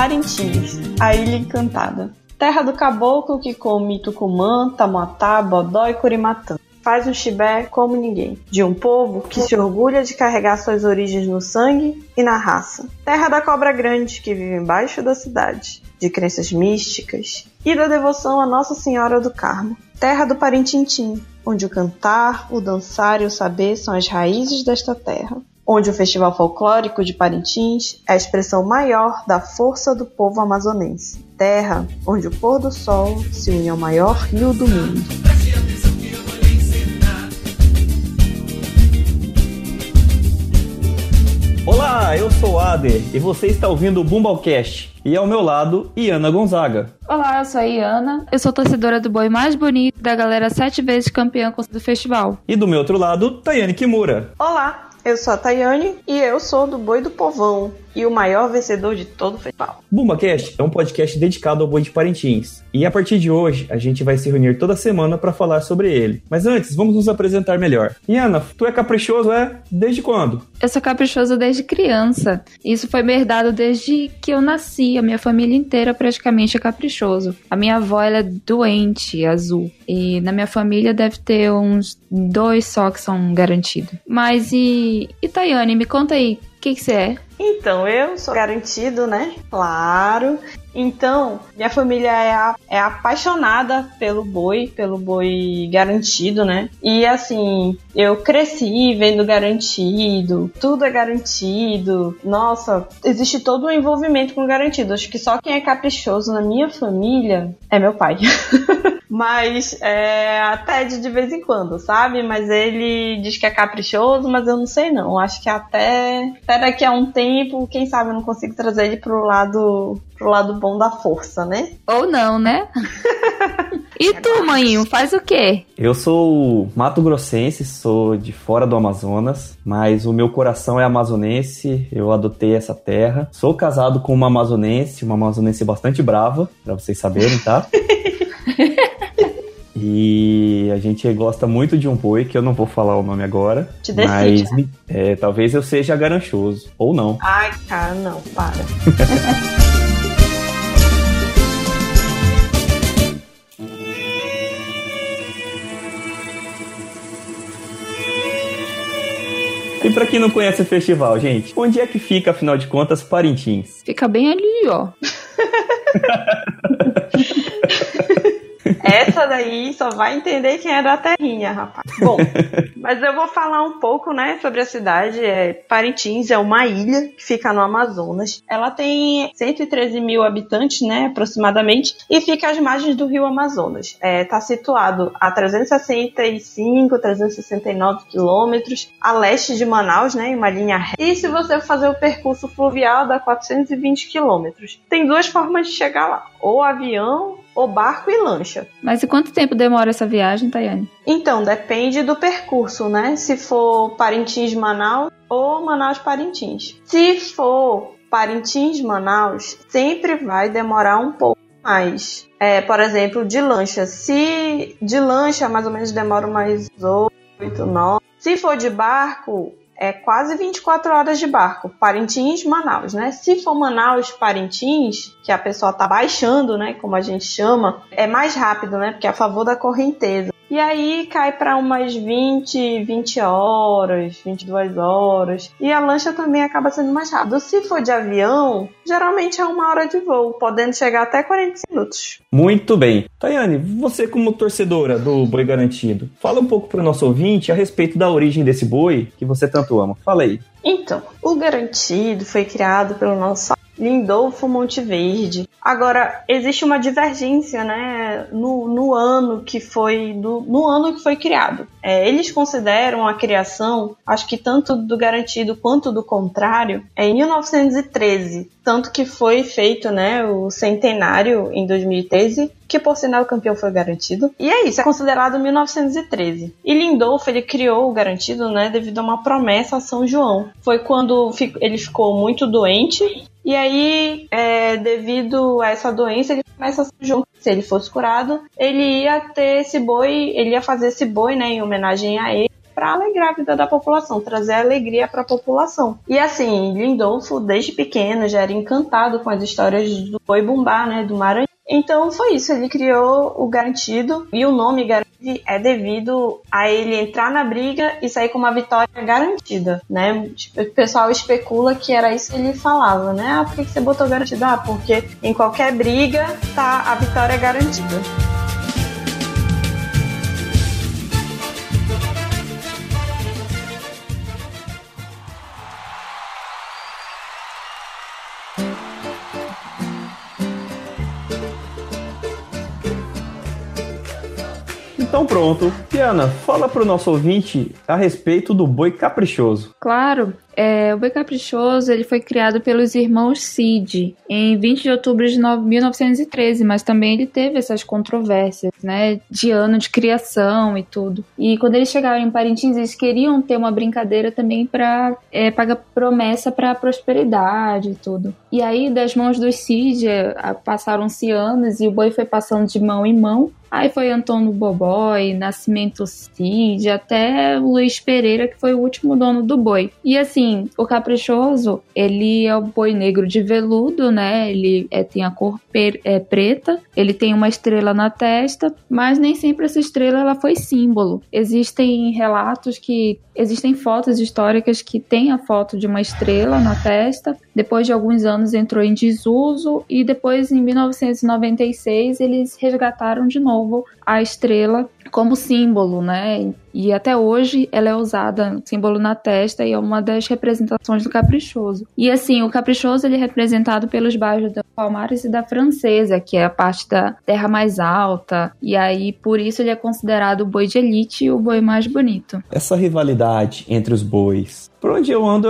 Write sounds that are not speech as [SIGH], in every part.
Parintins, a Ilha Encantada. Terra do caboclo que come tucumã, tamatá, bodó e curimatã. Faz um chibé como ninguém. De um povo que se orgulha de carregar suas origens no sangue e na raça. Terra da cobra grande que vive embaixo da cidade. De crenças místicas e da devoção a Nossa Senhora do Carmo. Terra do Parintintim, onde o cantar, o dançar e o saber são as raízes desta terra onde o Festival Folclórico de Parintins é a expressão maior da força do povo amazonense. Terra onde o pôr do sol se une ao maior rio do mundo. Olá, eu sou o Ader e você está ouvindo o Bumbalcast. E ao meu lado, Iana Gonzaga. Olá, eu sou a Iana. Eu sou torcedora do boi mais bonito da galera sete vezes campeã do festival. E do meu outro lado, Tayane Kimura. Olá, eu sou a Tayane e eu sou do Boi do Povão e o maior vencedor de todo o festival. BumbaCast é um podcast dedicado ao boi de Parintins. E a partir de hoje, a gente vai se reunir toda semana para falar sobre ele. Mas antes, vamos nos apresentar melhor. Iana, tu é caprichoso, é? Desde quando? Eu sou caprichoso desde criança. Isso foi me herdado desde que eu nasci. A minha família inteira praticamente é caprichoso. A minha avó, ela é doente, azul. E na minha família deve ter uns dois só que são garantidos. Mas e, e Tayane, me conta aí, que, você é? Então, eu sou garantido, né? Claro. Então, minha família é, a, é apaixonada pelo boi, pelo boi garantido, né? E assim, eu cresci vendo garantido, tudo é garantido. Nossa, existe todo um envolvimento com garantido. Acho que só quem é caprichoso na minha família é meu pai. [LAUGHS] mas é, até de, de vez em quando, sabe? Mas ele diz que é caprichoso, mas eu não sei não. Acho que até, até daqui a um tempo, quem sabe eu não consigo trazer ele pro lado pro lado bom da força, né? Ou não, né? [LAUGHS] e tu, maninho, faz o quê? Eu sou Mato Grossense, sou de fora do Amazonas, mas o meu coração é amazonense, eu adotei essa terra. Sou casado com uma amazonense, uma amazonense bastante brava, para vocês saberem, tá? [LAUGHS] E a gente gosta muito de um boi, que eu não vou falar o nome agora. Te decide, mas é, talvez eu seja garanchoso. Ou não. Ai, cara, não, para. [LAUGHS] E pra quem não conhece o festival, gente, onde é que fica, afinal de contas, Parintins? Fica bem ali, ó. [LAUGHS] Essa daí só vai entender quem é da terrinha, rapaz. Bom, [LAUGHS] mas eu vou falar um pouco, né, sobre a cidade. É, Parintins é uma ilha que fica no Amazonas. Ela tem 113 mil habitantes, né, aproximadamente, e fica às margens do rio Amazonas. É, tá situado a 365, 369 quilômetros a leste de Manaus, né, em uma linha reta. E se você fazer o percurso fluvial, dá 420 quilômetros. Tem duas formas de chegar lá: ou avião ou barco e lancha. Mas e quanto tempo demora essa viagem, Tayane? Então, depende do percurso, né? Se for Parintins-Manaus ou Manaus-Parintins. Se for Parintins-Manaus, sempre vai demorar um pouco mais. É, por exemplo, de lancha. Se de lancha, mais ou menos demora mais 8, 9. Se for de barco, é quase 24 horas de barco, Parintins, Manaus, né? Se for Manaus, Parintins, que a pessoa tá baixando, né, como a gente chama, é mais rápido, né? Porque é a favor da correnteza. E aí cai para umas 20, 20 horas, 22 horas. E a lancha também acaba sendo mais rápido. Se for de avião, geralmente é uma hora de voo, podendo chegar até 40 minutos. Muito bem. Tayane, você como torcedora do Boi Garantido, fala um pouco para o nosso ouvinte a respeito da origem desse boi que você tanto ama. Fala aí. Então, o Garantido foi criado pelo nosso Lindolfo Monteverde. Agora, existe uma divergência, né, no, no ano que foi do, no ano que foi criado. É, eles consideram a criação, acho que tanto do garantido quanto do contrário, é em 1913, tanto que foi feito, né, o centenário em 2013, que por sinal o campeão foi garantido. E é isso, é considerado 1913. E Lindolfo ele criou o garantido, né, devido a uma promessa a São João. Foi quando ele ficou muito doente e aí, é, devido a essa doença, ele começa a São João. Se ele fosse curado, ele ia ter esse boi, ele ia fazer esse boi, né, em homenagem a ele para alegrar a vida da população, trazer alegria para a população. E assim, Lindolfo, desde pequeno, já era encantado com as histórias do Boi Bumbá, né, do Maranhão. Então foi isso, ele criou o Garantido e o nome Garantido é devido a ele entrar na briga e sair com uma vitória garantida, né? O pessoal especula que era isso que ele falava, né? Ah, por que você botou Garantido? Ah, porque em qualquer briga tá a vitória garantida. Então pronto. Piana, fala pro nosso ouvinte a respeito do boi caprichoso. Claro. É, o Boi Caprichoso ele foi criado pelos irmãos Cid em 20 de outubro de 1913, mas também ele teve essas controvérsias, né, de ano de criação e tudo. E quando eles chegaram em Parintins, eles queriam ter uma brincadeira também para é, pagar promessa para prosperidade e tudo. E aí, das mãos dos Cid, é, passaram-se anos e o boi foi passando de mão em mão. Aí foi Antônio Bobói, Nascimento Cid, até Luiz Pereira, que foi o último dono do boi. E assim, o caprichoso, ele é o boi negro de veludo, né? Ele é, tem a cor é, preta, ele tem uma estrela na testa, mas nem sempre essa estrela ela foi símbolo. Existem relatos que existem fotos históricas que têm a foto de uma estrela na testa. Depois de alguns anos entrou em desuso e depois em 1996 eles resgataram de novo a estrela como símbolo, né? E até hoje ela é usada símbolo na testa e é uma das representações do caprichoso. E assim, o caprichoso ele é representado pelos bairros da Palmares e da Francesa, que é a parte da terra mais alta, e aí por isso ele é considerado o boi de elite e o boi mais bonito. Essa rivalidade entre os bois. Por onde eu ando,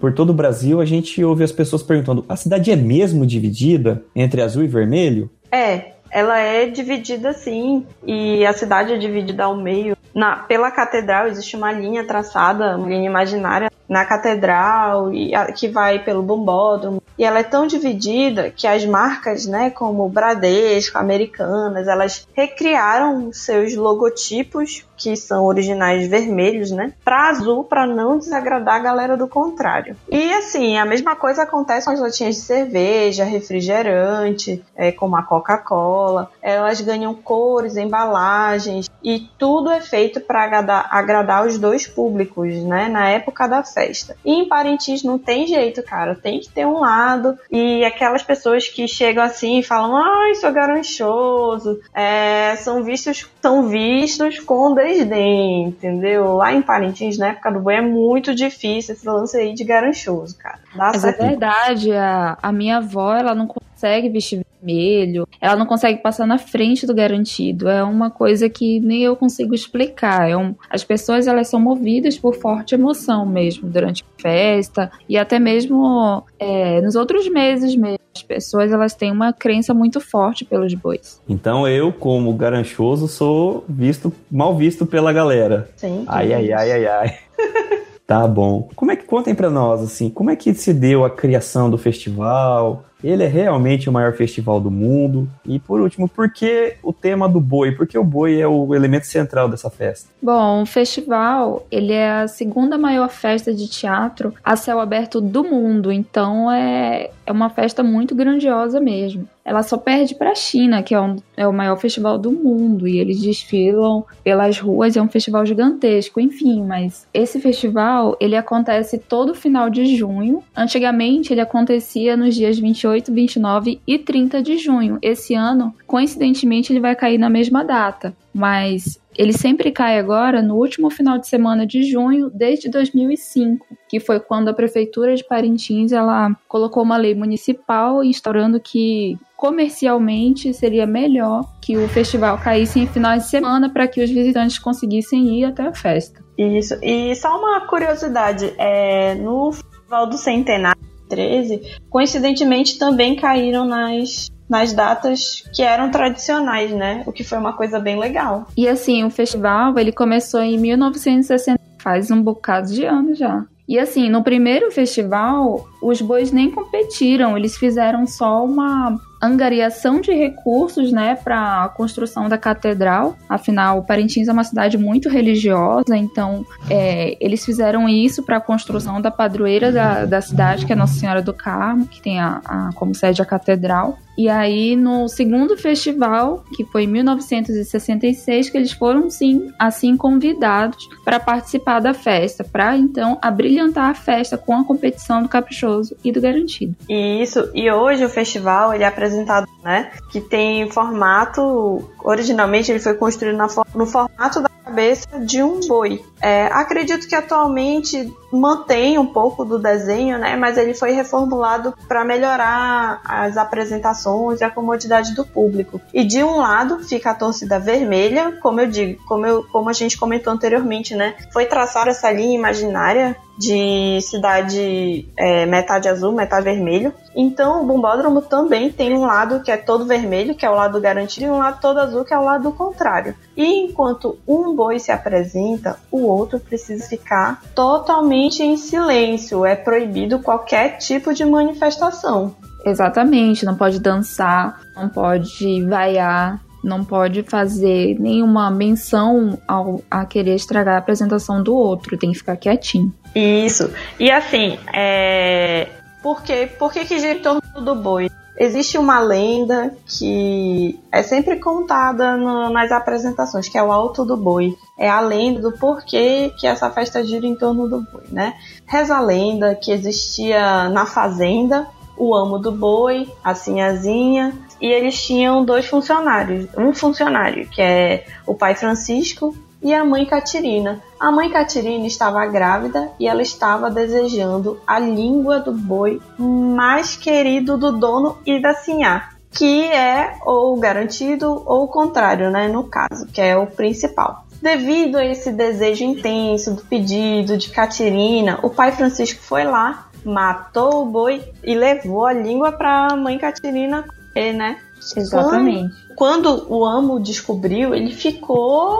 por todo o Brasil, a gente ouve as pessoas perguntando: a cidade é mesmo dividida entre azul e vermelho? É, ela é dividida sim, e a cidade é dividida ao meio. Na, pela catedral existe uma linha traçada, uma linha imaginária na catedral e a, que vai pelo bombódromo. E ela é tão dividida que as marcas, né, como Bradesco, Americanas, elas recriaram seus logotipos que são originais vermelhos, né, para azul para não desagradar a galera do contrário. E assim, a mesma coisa acontece com as latinhas de cerveja, refrigerante, é, como a Coca-Cola. Elas ganham cores, embalagens e tudo é feito para agradar, agradar os dois públicos, né, na época da festa. E em Parintins não tem jeito, cara, tem que ter um lado e aquelas pessoas que chegam assim e falam, ai, sou garanchoso, é, são vistos, são vistos com desdém, entendeu? Lá em Parintins, na época do boi, é muito difícil esse lance aí de garanchoso, cara. Dá Mas é verdade, a, a minha avó, ela não consegue vestir vermelho, ela não consegue passar na frente do garantido. É uma coisa que nem eu consigo explicar. É um, as pessoas elas são movidas por forte emoção mesmo durante a festa e até mesmo é, nos outros meses mesmo. As pessoas elas têm uma crença muito forte pelos bois. Então eu, como garanchoso, sou visto mal visto pela galera. Sim. Ai, ai, ai, ai, ai. [LAUGHS] Tá bom. Como é que contem para nós assim, como é que se deu a criação do festival? Ele é realmente o maior festival do mundo. E por último, por que o tema do boi? Porque o boi é o elemento central dessa festa. Bom, o festival, ele é a segunda maior festa de teatro a céu aberto do mundo, então é, é uma festa muito grandiosa mesmo ela só perde para a China, que é, um, é o maior festival do mundo, e eles desfilam pelas ruas, é um festival gigantesco, enfim, mas esse festival, ele acontece todo final de junho. Antigamente, ele acontecia nos dias 28, 29 e 30 de junho. Esse ano, coincidentemente, ele vai cair na mesma data, mas ele sempre cai agora no último final de semana de junho desde 2005, que foi quando a prefeitura de Parintins ela colocou uma lei municipal instaurando que comercialmente seria melhor que o festival caísse em final de semana para que os visitantes conseguissem ir até a festa. Isso. E só uma curiosidade, é, no Festival do Centenário 13, coincidentemente também caíram nas nas datas que eram tradicionais, né? O que foi uma coisa bem legal. E assim, o festival, ele começou em 1960, faz um bocado de anos já. E assim, no primeiro festival, os bois nem competiram, eles fizeram só uma angariação de recursos, né, para a construção da catedral. Afinal, Parintins é uma cidade muito religiosa, então é, eles fizeram isso para a construção da padroeira da, da cidade, que é Nossa Senhora do Carmo, que tem a, a como sede a catedral. E aí, no segundo festival, que foi em 1966, que eles foram, sim, assim convidados para participar da festa, para então abrilhantar a festa com a competição do caprichoso e do garantido. Isso, e hoje o festival ele é apresentado, né, que tem formato, originalmente ele foi construído na, no formato da cabeça de um boi. É, acredito que atualmente mantém um pouco do desenho, né? Mas ele foi reformulado para melhorar as apresentações e a comodidade do público. E de um lado fica a torcida vermelha, como eu digo, como, eu, como a gente comentou anteriormente, né? Foi traçada essa linha imaginária de cidade é, metade azul, metade vermelho. Então o bombódromo também tem um lado que é todo vermelho, que é o lado garantido, e um lado todo azul, que é o lado contrário. E enquanto um boi se apresenta, o outro precisa ficar totalmente em silêncio. É proibido qualquer tipo de manifestação. Exatamente, não pode dançar, não pode vaiar, não pode fazer nenhuma menção ao, a querer estragar a apresentação do outro, tem que ficar quietinho. Isso. E assim, é... por, quê? por que, que gira em torno do boi? Existe uma lenda que é sempre contada no, nas apresentações, que é o Alto do Boi. É a lenda do porquê que essa festa gira em torno do boi, né? Reza a lenda que existia na fazenda o amo do boi, a sinhazinha, e eles tinham dois funcionários. Um funcionário, que é o pai Francisco, e a mãe Catirina. A mãe Catirina estava grávida e ela estava desejando a língua do boi mais querido do dono e da sinhá, que é ou garantido ou o contrário, né, no caso, que é o principal. Devido a esse desejo intenso do pedido de Catirina, o pai Francisco foi lá, matou o boi e levou a língua para a mãe Catirina, né? Exatamente. Quando, quando o amo descobriu, ele ficou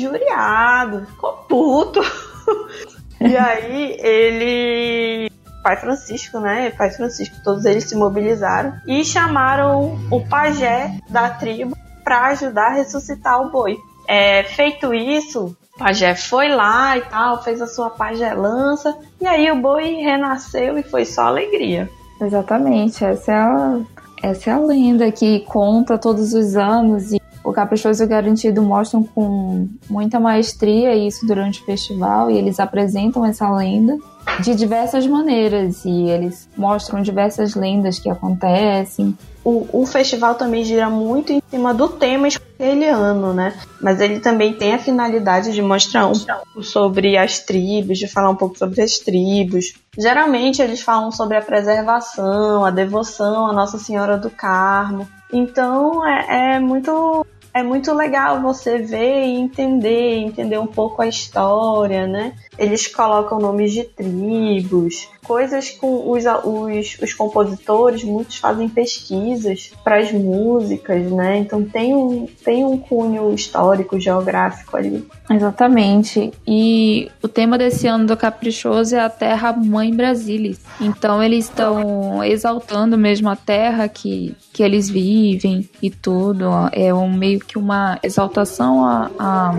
juriado, ficou puto. [LAUGHS] e aí ele. Pai Francisco, né? Pai Francisco, todos eles se mobilizaram e chamaram o pajé da tribo para ajudar a ressuscitar o boi. É, feito isso, o pajé foi lá e tal, fez a sua pagelança, e aí o boi renasceu e foi só alegria. Exatamente, essa é a, essa é a lenda que conta todos os anos e o Caprichoso Garantido mostram com muita maestria isso durante o festival e eles apresentam essa lenda de diversas maneiras e eles mostram diversas lendas que acontecem. O, o festival também gira muito em cima do tema aquele ano, né? Mas ele também tem a finalidade de mostrar um pouco sobre as tribos, de falar um pouco sobre as tribos. Geralmente eles falam sobre a preservação, a devoção à Nossa Senhora do Carmo. Então é, é muito é muito legal você ver e entender, entender um pouco a história, né? Eles colocam nomes de tribos, coisas com os, os, os compositores, muitos fazem pesquisas para as músicas, né? Então tem um, tem um cunho histórico, geográfico ali. Exatamente. E o tema desse ano do Caprichoso é a Terra Mãe Brasilis. Então eles estão exaltando mesmo a terra que, que eles vivem e tudo. É um, meio que uma exaltação à,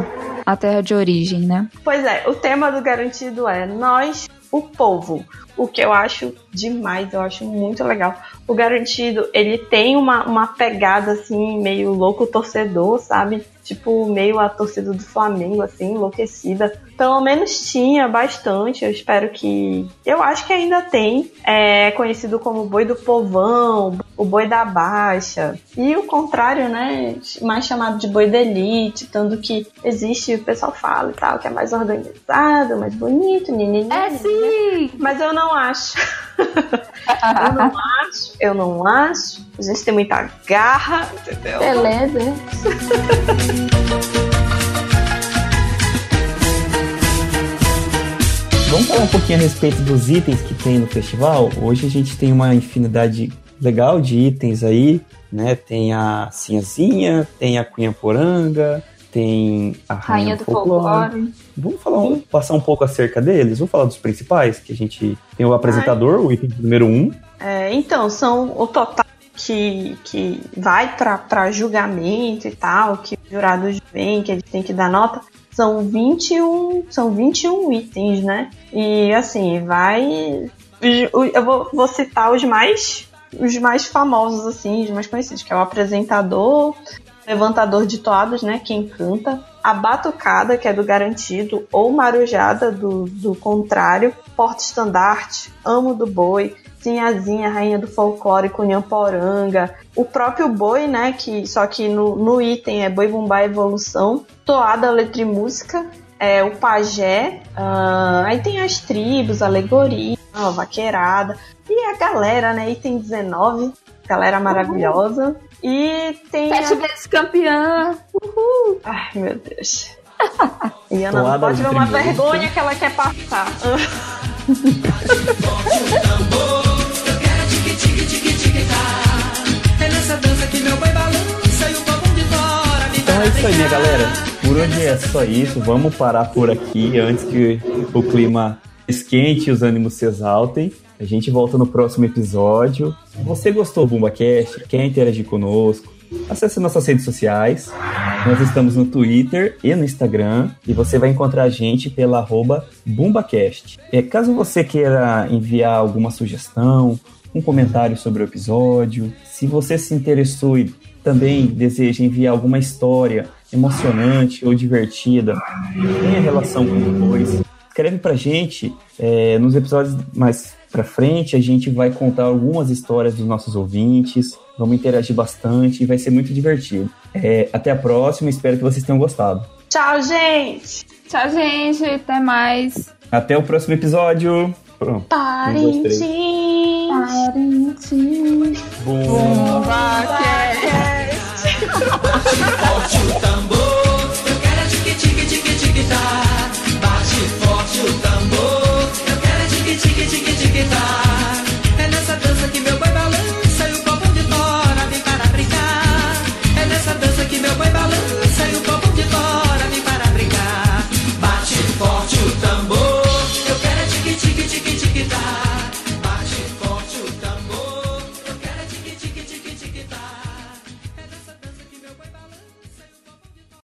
à terra de origem, né? Pois é, o tema do garantido é nós, o povo. O que eu acho demais, eu acho muito legal. O Garantido, ele tem uma, uma pegada assim, meio louco torcedor, sabe? Tipo, meio a torcida do Flamengo, assim, enlouquecida. Pelo menos tinha bastante, eu espero que. Eu acho que ainda tem. É conhecido como boi do povão, o boi da baixa. E o contrário, né? Mais chamado de boi da elite, tanto que existe, o pessoal fala e tal, que é mais organizado, mais bonito, ninguém. É sim! Mas eu não acho. [LAUGHS] eu não acho, eu não acho. A gente tem muita garra, entendeu? Beleza. [LAUGHS] Vamos falar um pouquinho a respeito dos itens que tem no festival. Hoje a gente tem uma infinidade legal de itens aí, né? Tem a Sinhazinha, tem a Cunha Poranga, tem a Rainha, Rainha do, Folclore. Folclore. Vamos falar, vamos passar um pouco acerca deles? Vamos falar dos principais, que a gente tem o apresentador, Ai. o item número um. É, então, são o total que, que vai para julgamento e tal, que os jurados vêm, que eles têm que dar nota, são 21, são 21 itens, né? E assim, vai. Eu vou, vou citar os mais os mais famosos, assim, os mais conhecidos, que é o apresentador, levantador de toadas, né? Quem canta, a batucada, que é do garantido, ou marujada do, do contrário, porta-estandarte, amo do boi, Sinhazinha, rainha do folclore, Cunhamporanga, o próprio boi, né, que só que no, no item é boi bumbá evolução, toada, letra e música, é o pajé, uh, aí tem as tribos, alegoria, a vaqueirada, e a galera, né, item 19, galera maravilhosa. Uhum. E tem. Sete a... vezes campeã. Uhul. Ai, meu Deus. [LAUGHS] E Ana não pode ver uma vergonha que ela quer passar. [LAUGHS] isso aí, minha galera. Por hoje é só isso. Vamos parar por aqui antes que o clima esquente e os ânimos se exaltem. A gente volta no próximo episódio. Você gostou do BumbaCast, quer interagir conosco, acesse nossas redes sociais. Nós estamos no Twitter e no Instagram e você vai encontrar a gente pela arroba BumbaCast. É, caso você queira enviar alguma sugestão, um comentário sobre o episódio, se você se interessou e também deseja enviar alguma história emocionante ou divertida, tenha relação com o dois, escreve pra gente é, nos episódios mais pra frente. A gente vai contar algumas histórias dos nossos ouvintes, vamos interagir bastante e vai ser muito divertido. É, até a próxima, espero que vocês tenham gostado. Tchau, gente! Tchau, gente, até mais. Até o próximo episódio. Pronto. Parintins. Parintins. Bomba. Bomba.